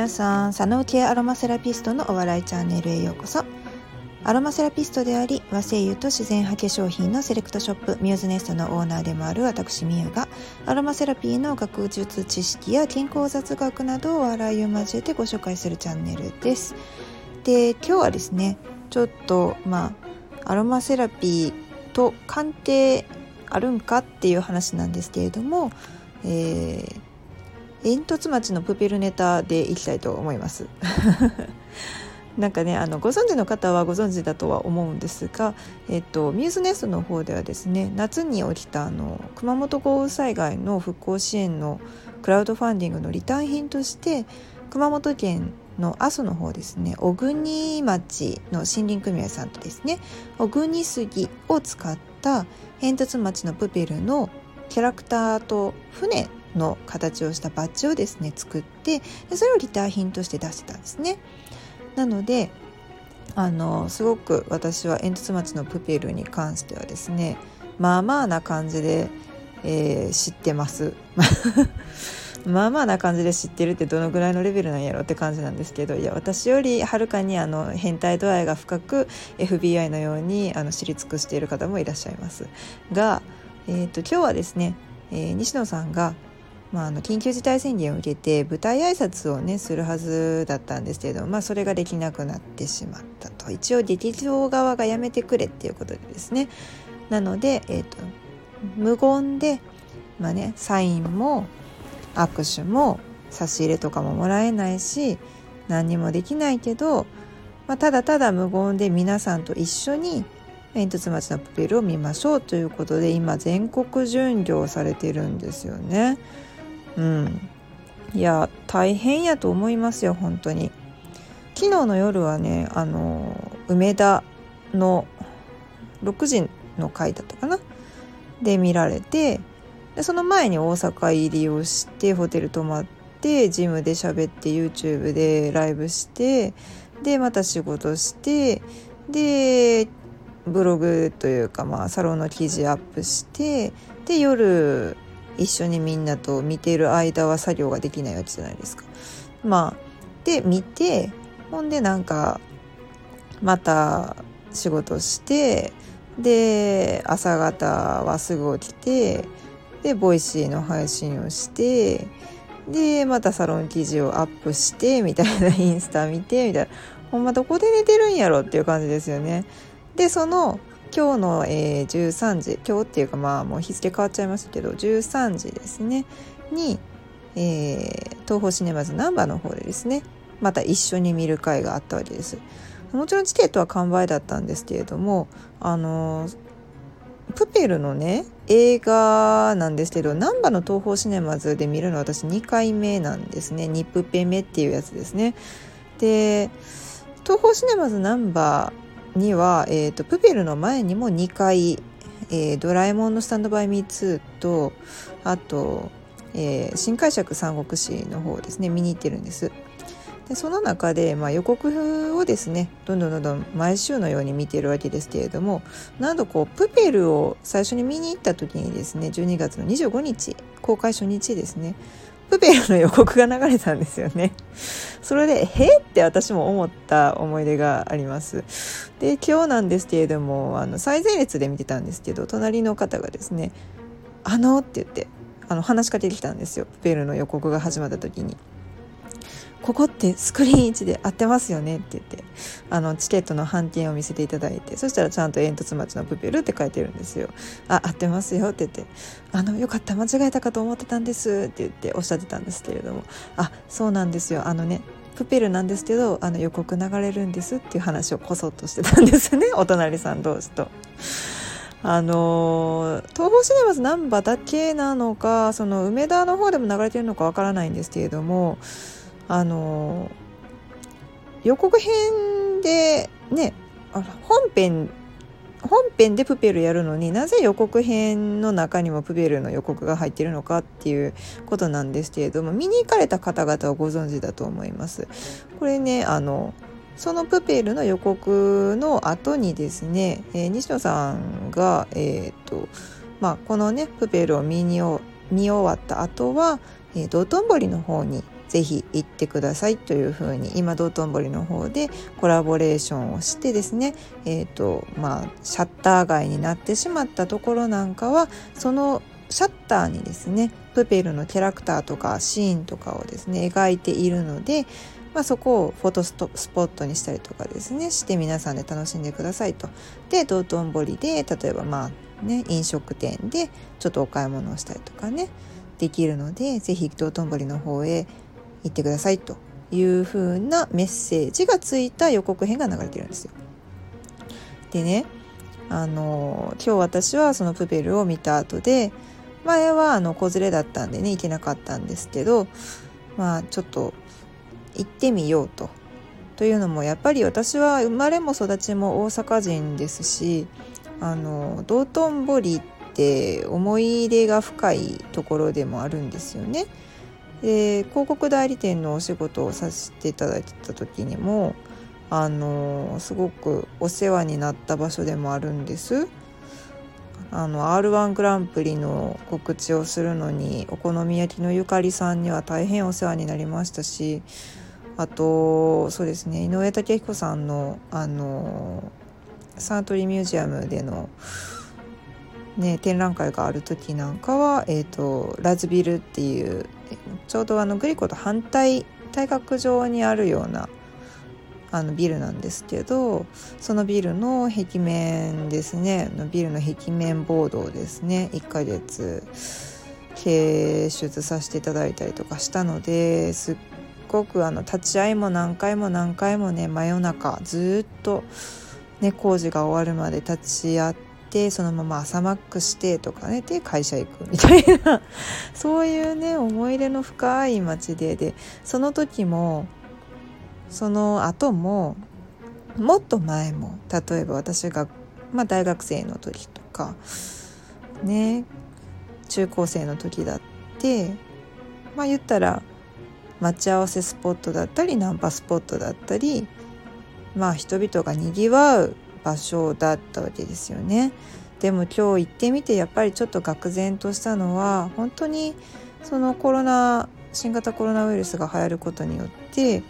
皆さん、佐野系アロマセラピストのお笑いチャンネルへようこそ。アロマセラピストであり、和製油と自然派化粧品のセレクトショップ、ミューズネストのオーナーでもある私、みゆが、アロマセラピーの学術知識や健康雑学などを笑いを交えてご紹介するチャンネルです。で、今日はですね、ちょっと、まあ、アロマセラピーと鑑定あるんかっていう話なんですけれども、えー煙突町のプペルネタでいきたいと思います。なんかねあのご存知の方はご存知だとは思うんですが、えっと、ミューズネストの方ではですね夏に起きたあの熊本豪雨災害の復興支援のクラウドファンディングのリターン品として熊本県の阿蘇の方ですね小国町の森林組合さんとですね小国杉を使った煙突町のプペルのキャラクターと船の形をしたバッジをですね作ってでそれをリター品として出してたんですね。なのであのすごく私は煙突町のプペルに関してはですねまあまあな感じで、えー、知ってます。まあまあな感じで知ってるってどのぐらいのレベルなんやろって感じなんですけどいや私よりはるかにあの変態度合いが深く FBI のようにあの知り尽くしている方もいらっしゃいますが、えーと、今日はですね、えー、西野さんがまあ、あの緊急事態宣言を受けて舞台挨拶をねするはずだったんですけれど、まあ、それができなくなってしまったと一応劇場側がやめてくれっていうことでですねなので、えーと、無言で、まあね、サインも握手も差し入れとかももらえないし何にもできないけど、まあ、ただただ無言で皆さんと一緒に煙突町のプペルを見ましょうということで今全国巡業されてるんですよね。うん。いや大変やと思いますよ本当に。昨日の夜はねあの梅田の6時の回だったかな？で見られてでその前に大阪入りをしてホテル泊まってジムで喋って YouTube でライブしてでまた仕事してでブログというかまあサロンの記事アップしてで夜一緒にみんなと見てる間は作業ができないわけじゃないですか。まあで見てほんでなんかまた仕事してで朝方はすぐ起きてで Voicy の配信をしてでまたサロン記事をアップしてみたいなインスタ見てみたいなほんまどこで寝てるんやろっていう感じですよね。でその今日の、えー、13時今日っていうかまあもう日付変わっちゃいましたけど13時ですねに、えー、 TOHOシネマズなんばの方でですねまた一緒に見る会があったわけです。もちろんチケットは完売だったんですけれどもあのプペルのね映画なんですけど難波の東宝シネマズで見るのは私2回目なんですねニプペメっていうやつですねで東宝シネマズナンバーには、えーと、プペルの前にも2回、えー、ドラえもんのスタンドバイミー2とあと、えー、新解釈三国志の方ですね見に行ってるんです。でその中で、まあ、予告をですねどんどんどんどん毎週のように見てるわけですけれどもなんとこうプペルを最初に見に行った時にですね12月の25日公開初日ですねプペルの予告が流れたんですよね。それで、へって私も思った思い出があります。で、今日なんですけれども、あの、最前列で見てたんですけど、隣の方がですね、あのって言って、あの、話しかけてきたんですよ。プペルの予告が始まった時に。ここってスクリーン位置で合ってますよねって言ってあのチケットの半券を見せていただいてそしたらちゃんと煙突町のプペルって書いてるんですよ。あ合ってますよって言ってあのよかった間違えたかと思ってたんですって言っておっしゃってたんですけれどもあそうなんですよ。あのねプペルなんですけどあの予告流れるんですっていう話をこそっとしてたんですね。お隣さん同士と。あの東宝シネマズ難波だけなのかその梅田の方でも流れてるのかわからないんですけれどもあの予告編でねあ本編本編でプペルやるのになぜ予告編の中にもプペルの予告が入ってるのかっていうことなんですけれども見に行かれた方々はご存知だと思います。これねあのそのプペルの予告の後にですね、えー、西野さんが、えーとまあ、このねプペルを見に見終わった後は、えー、道頓堀の方にぜひ行ってくださいというふうに今道頓堀の方でコラボレーションをしてですねえっ、ー、とまあシャッター街になってしまったところなんかはそのシャッターにですねプペルのキャラクターとかシーンとかをですね描いているので、まあ、そこをフォトスポットにしたりとかですねして皆さんで楽しんでくださいと。で道頓堀で例えばまあね飲食店でちょっとお買い物をしたりとかねできるので是非道頓堀の方へ行ってくださいという風なメッセージがついた予告編が流れてるんですよ。でねあの今日私はそのプペルを見た後で前はあの子連れだったんでね行けなかったんですけどまあちょっと行ってみようと。というのもやっぱり私は生まれも育ちも大阪人ですしあの道頓堀って思い入れが深いところでもあるんですよね。で広告代理店のお仕事をさせていただいた時にもあのすごくお世話になった場所でもあるんです。あの R1 グランプリの告知をするのにお好み焼きのゆかりさんには大変お世話になりましたしあとそうですね井上武彦さんのあのサントリーミュージアムでのね、展覧会がある時なんかは、えーと、ラズビルっていうちょうどあのグリコと反対対角上にあるようなあのビルなんですけどそのビルの壁面ですねビルの壁面ボードをですね1ヶ月掲出させていただいたりとかしたのですっごくあの立ち会いも何回も何回もね真夜中ずっと、ね、工事が終わるまで立ち会って。てそのまま朝マックしてとかねで会社行くみたいな。そういうね思い入れの深い街で。でその時もその後ももっと前も例えば私が、まあ、大学生の時とかね中高生の時だってまあ言ったら待ち合わせスポットだったりナンパスポットだったりまあ人々がにぎわう場所だったわけですよね。でも今日行ってみてやっぱりちょっと愕然としたのは本当にそのコロナ新型コロナウイルスが流行ることによって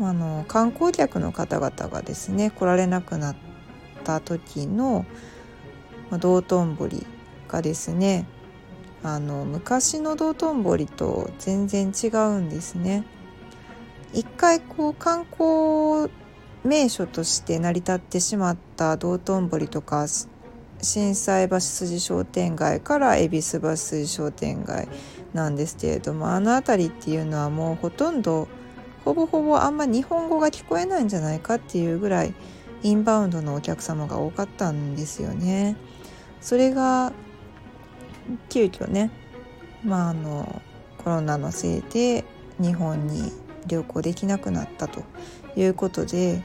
あの観光客の方々がですね来られなくなった時の道頓堀がですねあの昔の道頓堀と全然違うんですね。一回こう観光名所として成り立ってしまった道頓堀とか心斎橋筋商店街から恵比寿橋筋商店街なんですけれどもあの辺りっていうのはもうほとんどほぼほぼあんま日本語が聞こえないんじゃないかっていうぐらいインバウンドのお客様が多かったんですよね。それが急遽ねまああのコロナのせいで日本に旅行できなくなったということで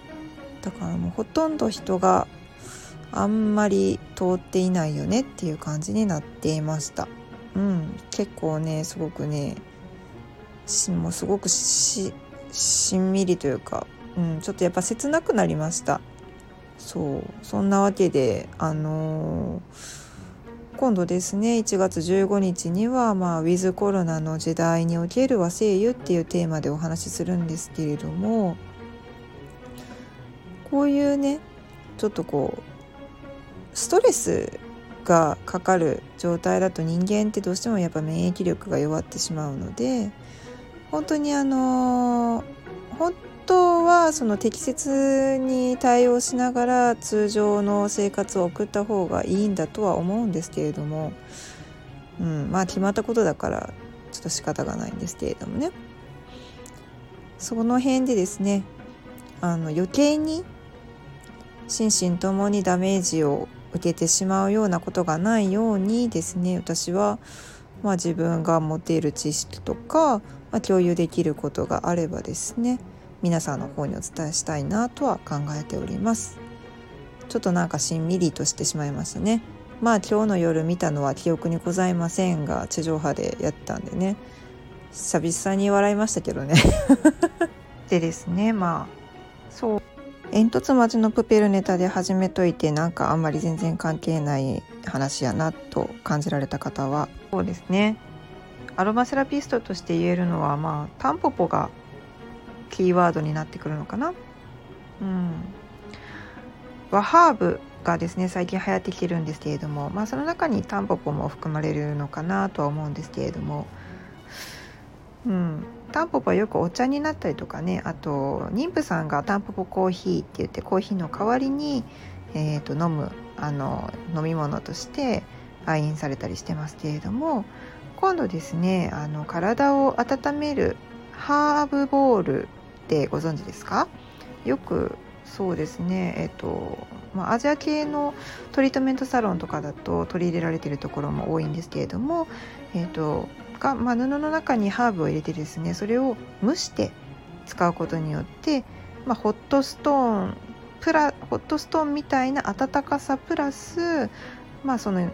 だからもうほとんど人があんまり通っていないよねっていう感じになっていました。うん。結構ねすごくねもうすごくししんみりというか、うん、ちょっとやっぱ切なくなりました。そう。そんなわけであのー、今度ですね1月15日には、まあ、ウィズコロナの時代における和声優っていうテーマでお話しするんですけれどもこういうねちょっとこうストレスがかかる状態だと人間ってどうしてもやっぱ免疫力が弱ってしまうので本当にあの本当はその適切に対応しながら通常の生活を送った方がいいんだとは思うんですけれども、うん、まあ決まったことだからちょっと仕方がないんですけれどもね。その辺でですねあの余計に心身ともにダメージを受けてしまうようなことがないようにですね。私は、まあ、自分が持っている知識とか、まあ、共有できることがあればですね皆さんの方にお伝えしたいなとは考えております。ちょっとなんかしんみりとしてしまいましたね。まあ今日の夜見たのは記憶にございませんが地上波でやったんでね。久々に笑いましたけどね。でですねまあそう。煙突町のプペルネタで始めといてなんかあんまり全然関係ない話やなと感じられた方は。そうですね。アロマセラピストとして言えるのはまあタンポポがキーワードになってくるのかな。うん、和ハーブがですね最近流行ってきてるんですけれども、まあ、その中にタンポポも含まれるのかなとは思うんですけれども、うん、タンポポはよくお茶になったりとかねあと妊婦さんがタンポポコーヒーって言ってコーヒーの代わりに、えー、と飲むあの飲み物として愛飲されたりしてますけれども今度ですねあの体を温めるハーブボールってご存知ですか？よくそうですねえっ、とまあ、アジア系のトリートメントサロンとかだと取り入れられてるところも多いんですけれども、えーとが、まあ、布の中にハーブを入れてですねそれを蒸して使うことによって、まあ、ホットストーンプラホットストーンみたいな温かさプラス、まあ、その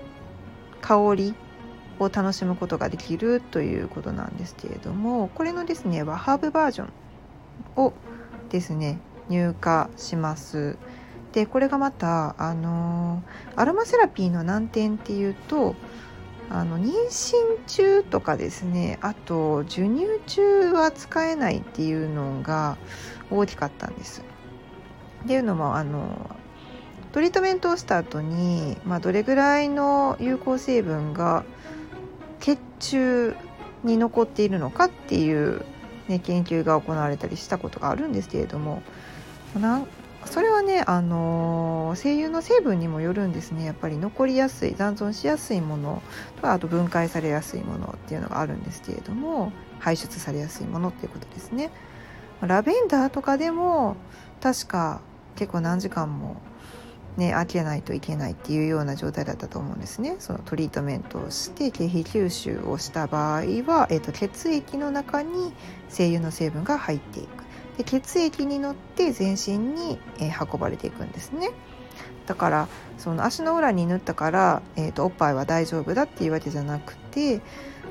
香りを楽しむことができるということなんですけれどもこれのですねハーブバージョンをですね入荷します。でこれがまたあのアロマセラピーの難点っていうとあの妊娠中とかですねあと授乳中は使えないっていうのが大きかったんです。っていうのもあのトリートメントをした後に、まあ、どれぐらいの有効成分が血中に残っているのかっていう、ね、研究が行われたりしたことがあるんですけれどもなそれはね、あのー、精油の成分にもよるんですね。やっぱり残りやすい残存しやすいものとあと分解されやすいものっていうのがあるんですけれども排出されやすいものっていうことですね。ラベンダーとかでも確か結構何時間もね、開けないといけないっていうような状態だったと思うんですね。そのトリートメントをして経費吸収をした場合は、えーと血液の中に精油の成分が入っていく。で血液に乗って全身に、えー、運ばれていくんですね。だからその足の裏に塗ったから、えーと、おっぱいは大丈夫だっていうわけじゃなくて、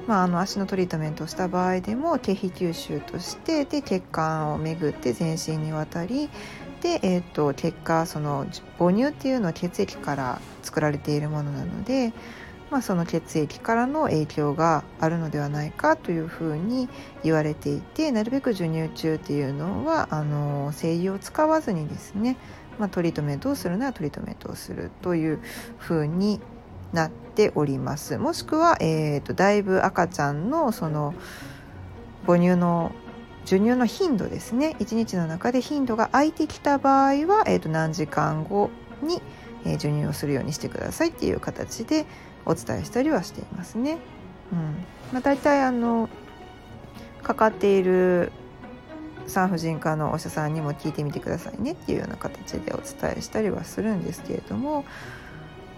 まあ、あの足のトリートメントをした場合でも経費吸収としてで血管を巡って全身に渡りで、えーと結果その母乳っていうのは血液から作られているものなのでまあ、その血液からの影響があるのではないかというふうに言われていてなるべく授乳中っていうのはあの精油を使わずにですね、まあ、トリートメントをするならトリートメントをするというふうになっております。もしくは、えーと、だいぶ赤ちゃんのその母乳の授乳の頻度ですね1日の中で頻度が空いてきた場合は、えーと何時間後に、えー、授乳をするようにしてくださいっていう形でお伝えしたりはしていますね。うんまあ、大体あのかかっている産婦人科のお医者さんにも聞いてみてくださいねっていうような形でお伝えしたりはするんですけれども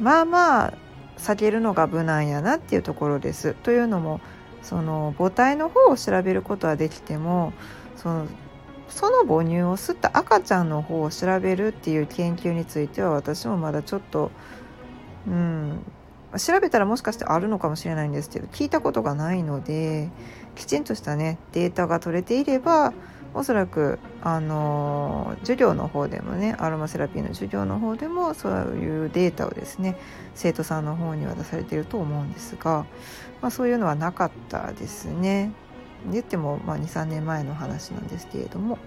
まあまあ避けるのが無難やなっていうところです。というのもその母体の方を調べることはできてもそのその母乳を吸った赤ちゃんの方を調べるっていう研究については私もまだちょっとうん調べたらもしかしてあるのかもしれないんですけど聞いたことがないのできちんとしたねデータが取れていればおそらくあの授業の方でもねアロマセラピーの授業の方でもそういうデータをですね生徒さんの方には出されていると思うんですが、まあ、そういうのはなかったですね。言っても、まあ、23年前の話なんですけれども。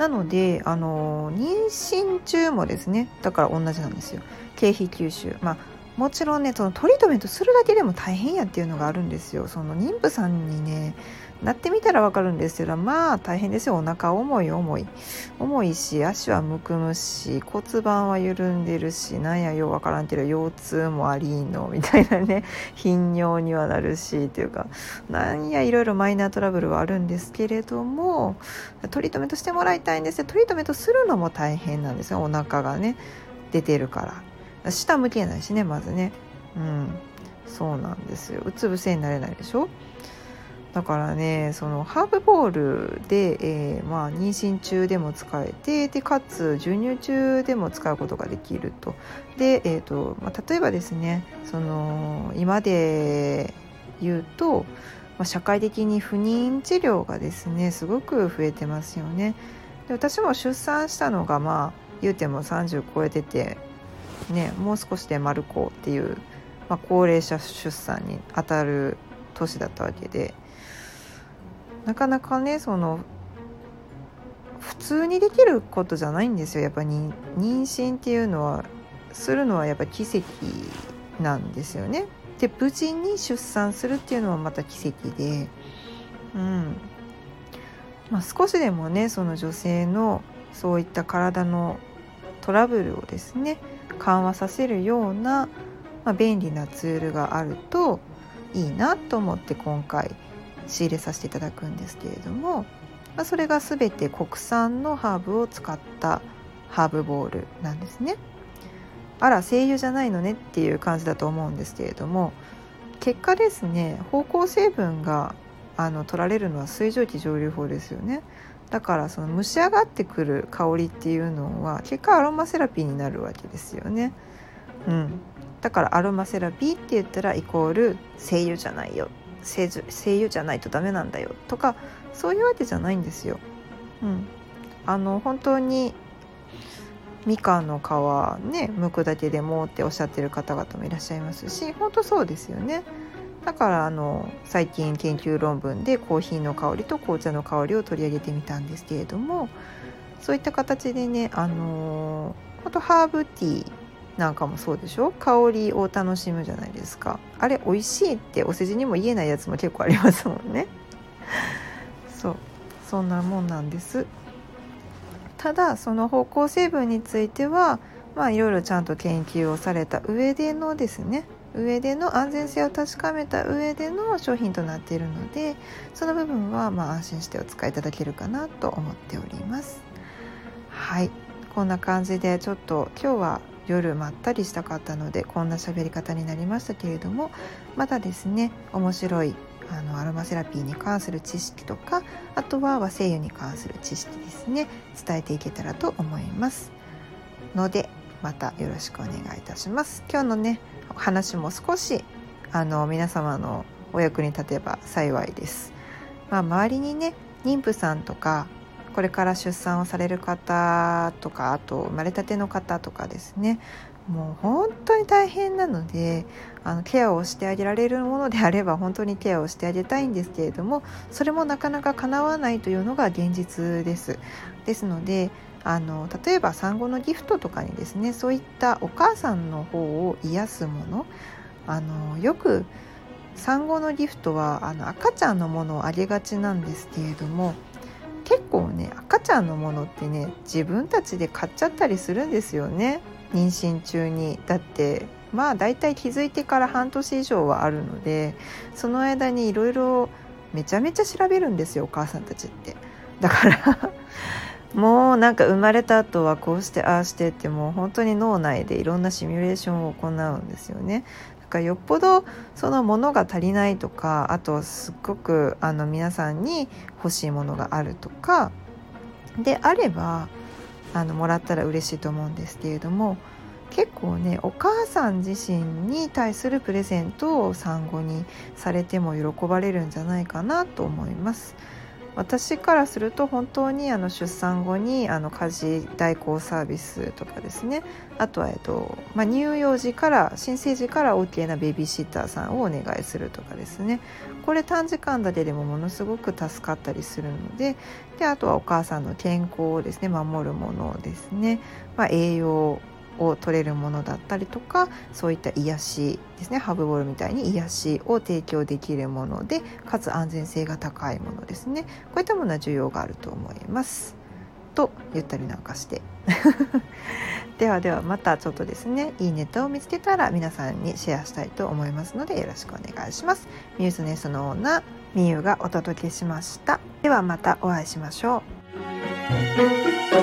なのであの妊娠中もですねだから同じなんですよ。経費吸収。まあもちろんねそのトリートメントするだけでも大変やっていうのがあるんですよ。その妊婦さんにねなってみたらわかるんですけどまあ大変ですよ。お腹重い重い。重いし足はむくむし骨盤は緩んでるしなんやようわからんけど腰痛もありんのみたいなね頻尿にはなるしっていうかなんやいろいろマイナートラブルはあるんですけれどもトリートメントしてもらいたいんですよ。トリートメントするのも大変なんですよ。お腹がね出てるから。下向けないしねまずね。うん。そうなんですよ。うつ伏せになれないでしょ？だからねそのハーブボールで、えー、まあ、妊娠中でも使えてでかつ授乳中でも使うことができると。で、えーとまあ、例えばですねその今で言うと、まあ、社会的に不妊治療がですねすごく増えてますよね。で私も出産したのがまあ言うても30超えてて、ね、もう少しで丸子っていう、まあ、高齢者出産にあたる年だったわけでなかなかねその普通にできることじゃないんですよやっぱり妊娠っていうのはするのはやっぱ奇跡なんですよね。で無事に出産するっていうのはまた奇跡で、うんまあ、少しでもねその女性のそういった体のトラブルをですね緩和させるような、まあ、便利なツールがあるといいなと思って今回仕入れさせていただくんですけれども、まあ、それが全て国産のハーブを使ったハーブボールなんですね。あら声優じゃないのねっていう感じだと思うんですけれども結果ですね芳香成分があの取られるのは水蒸気蒸留法ですよねだからその蒸し上がってくる香りっていうのは結果アロマセラピーになるわけですよね。うん、だからアロマセラピーって言ったらイコール声優じゃないよ声優じゃないとダメなんだよとかそういうわけじゃないんですよ。うん、あの本当にみかんの皮ね剥くだけでもっておっしゃってる方々もいらっしゃいますし本当そうですよね。だからあの最近研究論文でコーヒーの香りと紅茶の香りを取り上げてみたんですけれどもそういった形でねあのあとハーブティーなんかもそうでしょ？香りを楽しむじゃないですか。あれ美味しいってお世辞にも言えないやつも結構ありますもんね。そう。そんなもんなんです。ただその芳香成分についてはまあいろいろちゃんと研究をされた上でのですね上での安全性を確かめた上での商品となっているのでその部分はま安心してお使いいただけるかなと思っております。はい。こんな感じでちょっと今日は夜まったりしたかったのでこんな喋り方になりましたけれどもまたですね面白いあのアロマセラピーに関する知識とかあとは和精油に関する知識ですね伝えていけたらと思います。のでまたよろしくお願いいたします。今日のね話も少しあの皆様のお役に立てば幸いです。まあ、周りにね妊婦さんとかこれから出産をされる方とかあと生まれたての方とかですねもう本当に大変なのであのケアをしてあげられるものであれば本当にケアをしてあげたいんですけれどもそれもなかなか叶わないというのが現実です。ですのであの例えば産後のギフトとかにですねそういったお母さんの方を癒すものあのよく産後のギフトはあの赤ちゃんのものをあげがちなんですけれども結構ね赤ちゃんのものってね自分たちで買っちゃったりするんですよね妊娠中にだってまあ大体気づいてから半年以上はあるのでその間にいろいろめちゃめちゃ調べるんですよお母さんたちってだからもうなんか生まれた後はこうしてああしてってもう本当に脳内でいろんなシミュレーションを行うんですよね。だからよっぽどそのものが足りないとかあとすっごくあの皆さんに欲しいものがあるとかであればあのもらったら嬉しいと思うんですけれども結構ねお母さん自身に対するプレゼントを産後にされても喜ばれるんじゃないかなと思います。私からすると本当にあの出産後にあの家事代行サービスとかですね。あとは、えっとまあ、乳幼児から新生児から OK なベビーシッターさんをお願いするとかですね。これ短時間だけでもものすごく助かったりするのでであとはお母さんの健康をですね。守るものですね、まあ、栄養を取れるものだったりとかそういった癒しですねハーブボールみたいに癒しを提供できるものでかつ安全性が高いものですね。こういったものは需要があると思います。と言ったりなんかして。ではではまたちょっとですねいいネタを見つけたら皆さんにシェアしたいと思いますのでよろしくお願いします。ミューズネスのオーナーみゆがお届けしました。ではまたお会いしましょう。